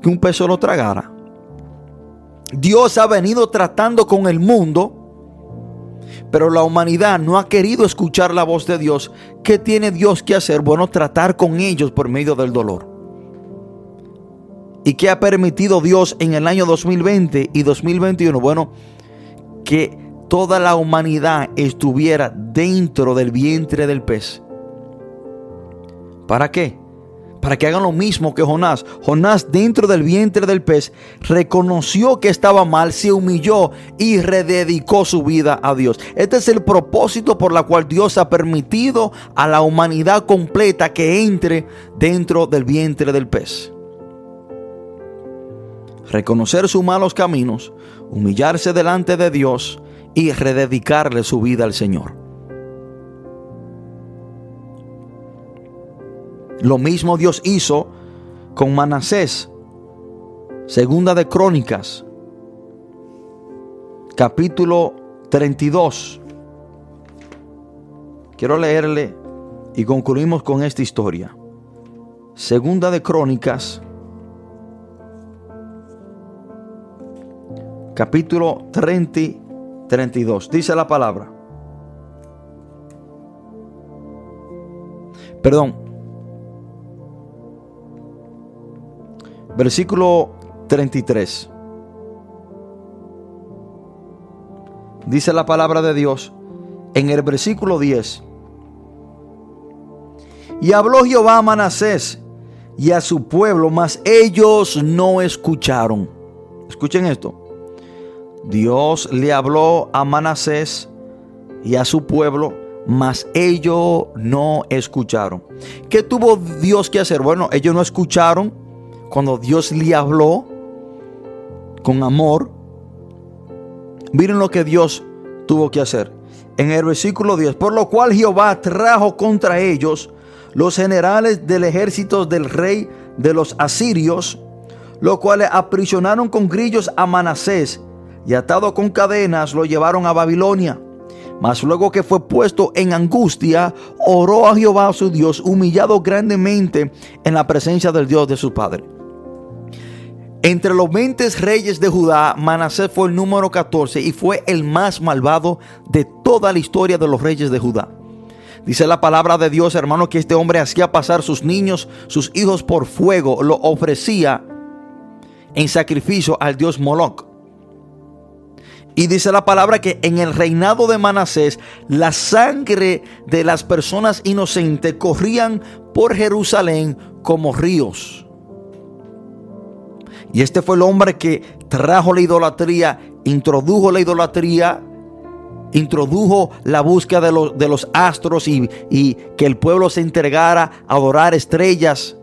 que un peso lo tragara. Dios ha venido tratando con el mundo pero la humanidad no ha querido escuchar la voz de Dios. ¿Qué tiene Dios que hacer? Bueno, tratar con ellos por medio del dolor. ¿Y qué ha permitido Dios en el año 2020 y 2021? Bueno, que toda la humanidad estuviera dentro del vientre del pez. ¿Para qué? Para que hagan lo mismo que Jonás. Jonás dentro del vientre del pez reconoció que estaba mal, se humilló y rededicó su vida a Dios. Este es el propósito por la cual Dios ha permitido a la humanidad completa que entre dentro del vientre del pez. Reconocer sus malos caminos, humillarse delante de Dios y rededicarle su vida al Señor. Lo mismo Dios hizo con Manasés. Segunda de Crónicas, capítulo 32. Quiero leerle Y concluimos con esta historia. Segunda de Crónicas, capítulo 30, 32. Dice la palabra. Perdón. Versículo 33. Dice la palabra de Dios en el versículo 10. Y habló Jehová a Manasés y a su pueblo, mas ellos no escucharon. Escuchen esto. Dios le habló a Manasés y a su pueblo, mas ellos no escucharon. ¿Qué tuvo Dios que hacer? Bueno, ellos no escucharon cuando Dios le habló con amor. Miren lo que Dios tuvo que hacer. En el versículo 10, por lo cual Jehová trajo contra ellos los generales del ejército del rey de los asirios, los cuales aprisionaron con grillos a Manasés y atado con cadenas lo llevaron a Babilonia. Mas luego que fue puesto en angustia, oró a Jehová su Dios, humillado grandemente en la presencia del Dios de su padre. Entre los 20 reyes de Judá, Manasés fue el número 14 y fue el más malvado de toda la historia de los reyes de Judá. Dice la palabra de Dios, hermano, que este hombre hacía pasar sus niños, sus hijos por fuego, lo ofrecía en sacrificio al dios Moloch. Y dice la palabra que en el reinado de Manasés, la sangre de las personas inocentes corrían por Jerusalén como ríos. Y este fue el hombre que trajo la idolatría, introdujo la idolatría introdujo la búsqueda de los, de los astros y, que el pueblo se entregara a adorar estrellas.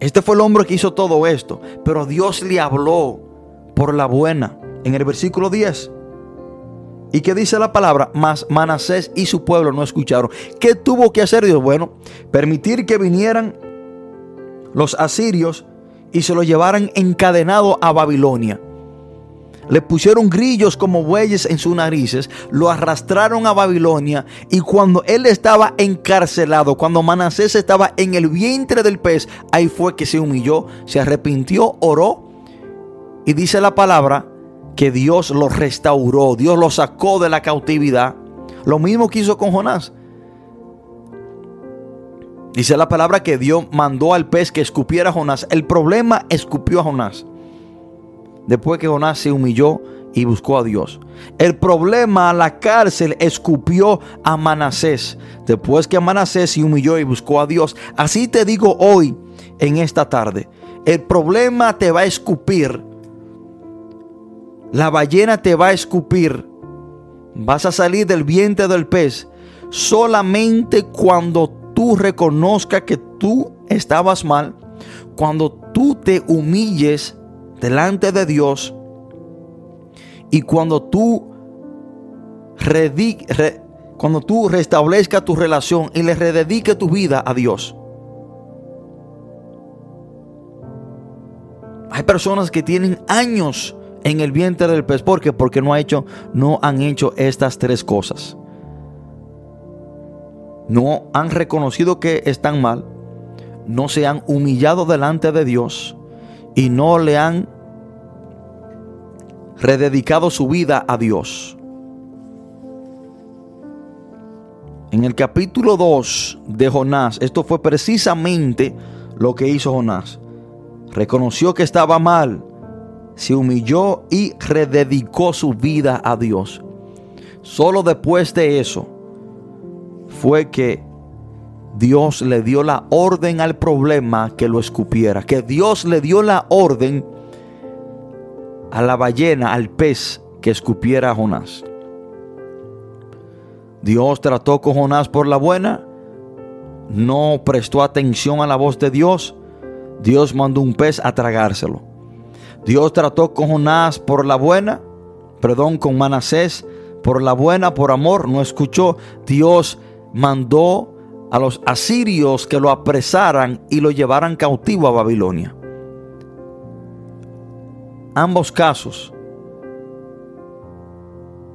Este fue el hombre que hizo todo esto, pero Dios le habló por la buena en el versículo 10. ¿Y qué dice la palabra? Mas Manasés y su pueblo no escucharon. ¿Qué tuvo que hacer Dios? Bueno, permitir que vinieran los asirios y se lo llevaran encadenado a Babilonia. Le pusieron grillos como bueyes en sus narices, lo arrastraron a Babilonia y cuando él estaba encarcelado, cuando Manasés estaba en el vientre del pez, ahí fue que se humilló, se arrepintió, oró y dice la palabra que Dios lo restauró, Dios lo sacó de la cautividad. Lo mismo que hizo con Jonás. Dice la palabra que Dios mandó al pez que escupiera a Jonás. El problema escupió a Jonás después que Jonás se humilló y buscó a Dios. El problema, la cárcel escupió a Manasés. Después que Manasés se humilló y buscó a Dios. Así te digo hoy, en esta tarde. El problema te va a escupir. La ballena te va a escupir. Vas a salir del vientre del pez solamente cuando tú reconozcas que tú estabas mal. Cuando tú te humilles delante de Dios y cuando tú cuando tú restablezcas tu relación y le redediques tu vida a Dios. Hay personas que tienen años en el vientre del pez. ¿Por qué? Porque no, ha hecho, no han hecho estas tres cosas. No han reconocido que están mal. No se han humillado delante de Dios y no le han rededicado su vida a Dios. En el capítulo 2 de Jonás, esto fue precisamente lo que hizo Jonás. Reconoció que estaba mal, se humilló y rededicó su vida a Dios. Solo después de eso fue que Dios le dio la orden al problema que lo escupiera, que Dios le dio la orden a la ballena, al pez que escupiera a Jonás. Dios trató con Jonás por la buena, no prestó atención a la voz de Dios, Dios mandó un pez a tragárselo. Dios trató con Jonás por la buena, perdón, con Manasés por la buena, por amor, no escuchó. Dios mandó a los asirios que lo apresaran y lo llevaran cautivo a Babilonia. Ambos casos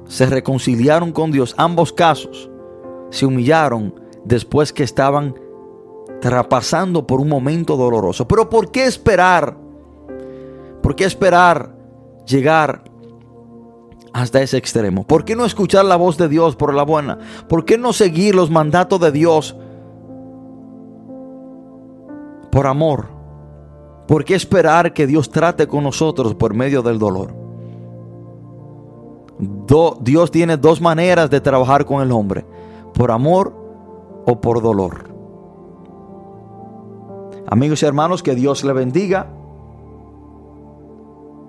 se reconciliaron con Dios. Ambos casos se humillaron después que estaban traspasando por un momento doloroso. Pero ¿por qué esperar? ¿Por qué esperar llegar hasta ese extremo? ¿Por qué no escuchar la voz de Dios por la buena? ¿Por qué no seguir los mandatos de Dios por amor? ¿Por qué esperar que Dios trate con nosotros por medio del dolor? Dios tiene dos maneras de trabajar con el hombre, por amor o por dolor. Amigos y hermanos, que Dios le bendiga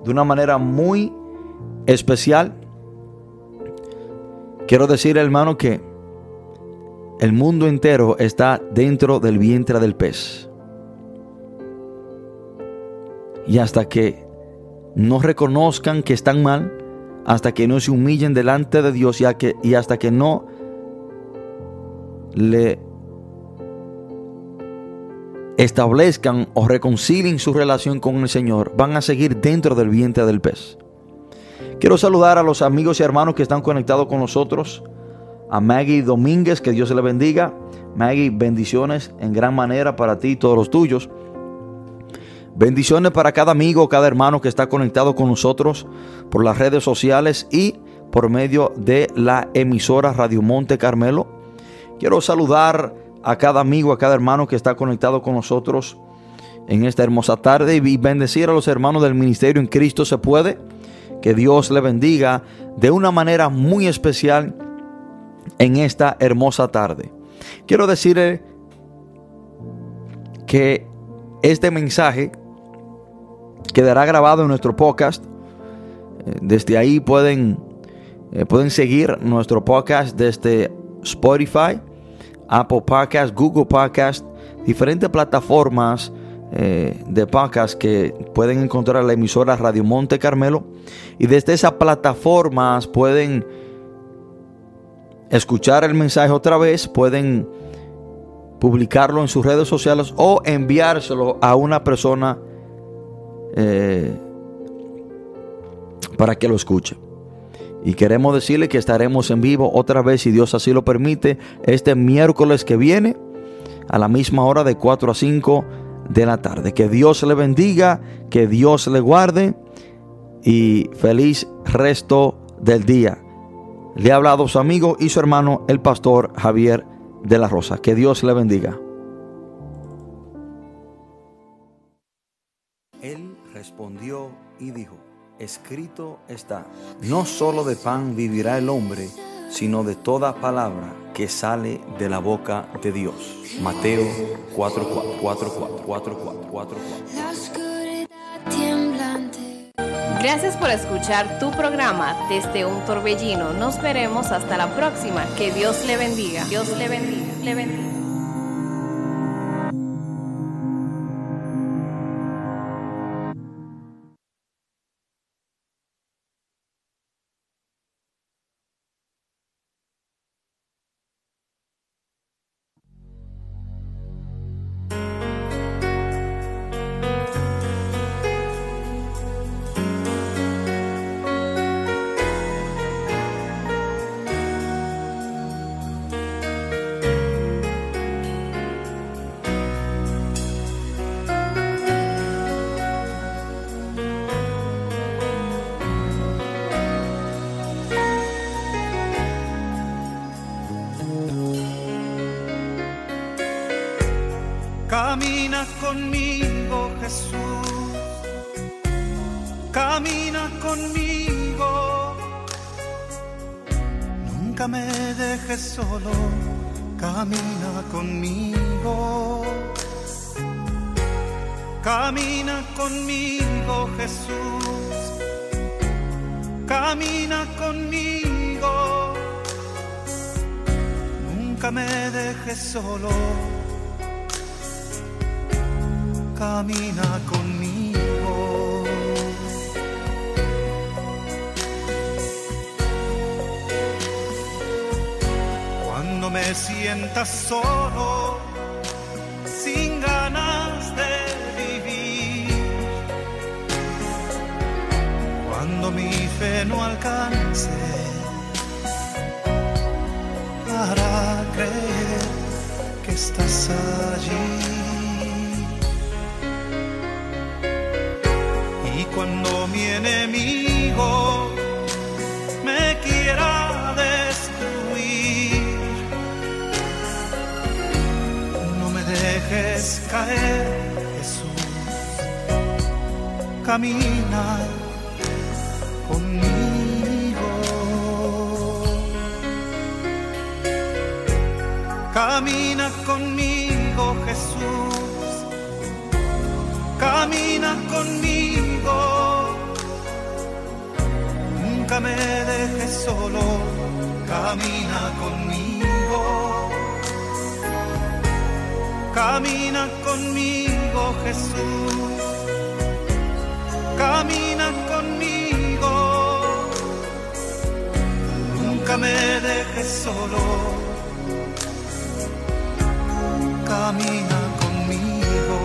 de una manera muy especial. Quiero decir, hermano, que el mundo entero está dentro del vientre del pez. Y hasta que no reconozcan que están mal, hasta que no se humillen delante de Dios y, y hasta que no le establezcan o reconcilien su relación con el Señor, van a seguir dentro del vientre del pez. Quiero saludar a los amigos y hermanos que están conectados con nosotros. A Maggie Domínguez, que Dios le bendiga. Maggie, bendiciones en gran manera para ti y todos los tuyos. Bendiciones para cada amigo, cada hermano que está conectado con nosotros por las redes sociales y por medio de la emisora Radio Monte Carmelo. Quiero saludar a cada amigo, a cada hermano que está conectado con nosotros en esta hermosa tarde y bendecir a los hermanos del ministerio en Cristo se puede. Que Dios le bendiga de una manera muy especial en esta hermosa tarde. Quiero decirle que este mensaje quedará grabado en nuestro podcast. Eh, desde ahí pueden, eh, pueden seguir nuestro podcast desde Spotify, Apple Podcast, Google Podcast, diferentes plataformas eh, de podcast que pueden encontrar en la emisora Radio Monte Carmelo. Y desde esas plataformas pueden escuchar el mensaje otra vez, pueden publicarlo en sus redes sociales o enviárselo a una persona eh, para que lo escuche. Y queremos decirle que estaremos en vivo otra vez, si Dios así lo permite, este miércoles que viene, a la misma hora de 4 a 5 de la tarde. Que Dios le bendiga, que Dios le guarde y feliz resto del día. Le ha hablado su amigo y su hermano, el pastor Javier de la Rosa. Que Dios le bendiga. respondió y dijo, escrito está, no solo de pan vivirá el hombre, sino de toda palabra que sale de la boca de Dios. Mateo 4, 4, 4, 4, Gracias por escuchar tu programa desde un torbellino. Nos veremos hasta la próxima. Que Dios le bendiga. Dios le bendiga. Le bendiga. Conmigo, Jesús. Camina conmigo. Nunca me dejes solo camina conmigo. Cuando me sientas solo, cuando mi fe no alcance para creer que estás allí. Y cuando mi enemigo me quiera destruir, no me dejes caer, Jesús. Camina conmigo, Jesús. Camina conmigo. Nunca me dejes solo. Camina conmigo. Camina conmigo, Jesús. Camina conmigo. Nunca me dejes solo. Camina conmigo.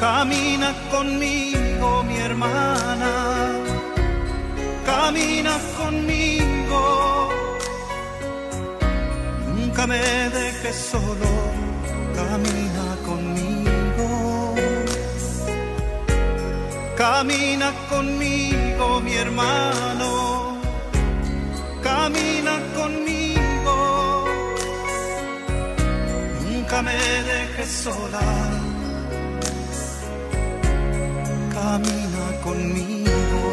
Camina conmigo, mi hermana. Camina conmigo. Nunca me dejes solo. Camina conmigo. Camina conmigo, mi hermano. Nunca me dejes sola. Camina conmigo.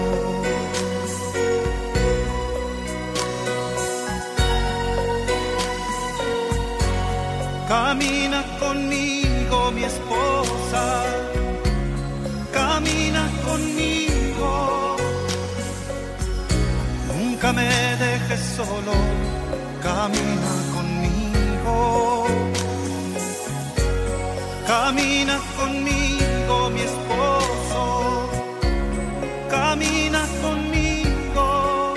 Camina conmigo, mi esposa. Camina conmigo. Nunca me dejes solo. Camina Camina conmigo, mi esposo. Camina conmigo.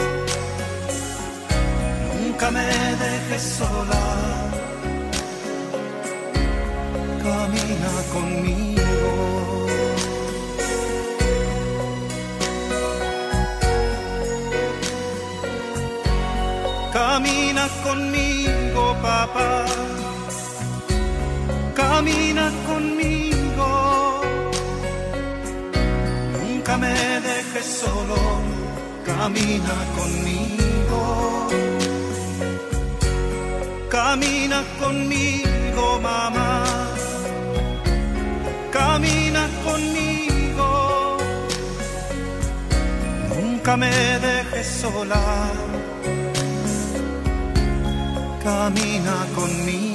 Nunca me dejes sola. Camina conmigo. Camina conmigo, papá. Solo. Camina conmigo. Camina conmigo, mamá. Camina conmigo. Nunca me dejes sola. Camina conmigo.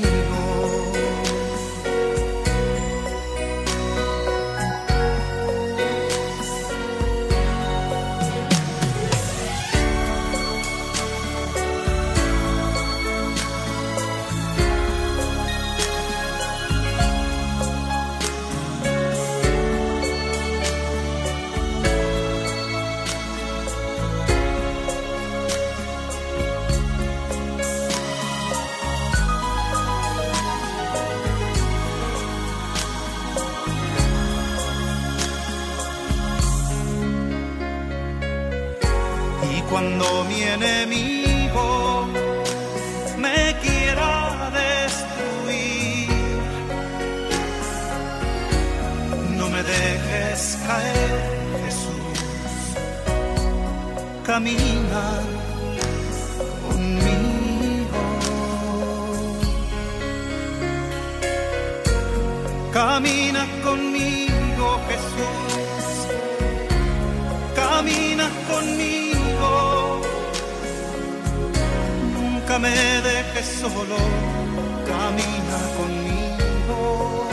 Cuando mi enemigo me quiera destruir, no me dejes caer, Jesús. Camina conmigo. Camina conmigo, Jesús camina Nunca me dejes solo, camina conmigo.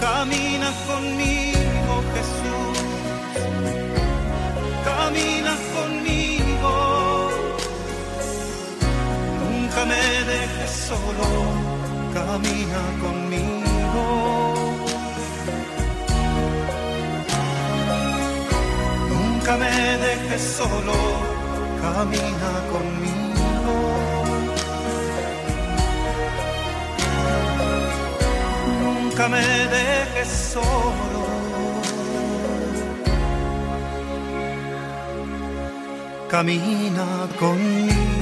Camina conmigo, Jesús. Camina conmigo. Nunca me dejes solo, camina conmigo. Nunca me dejes solo, camina conmigo. Nunca me dejes solo. Camina conmigo.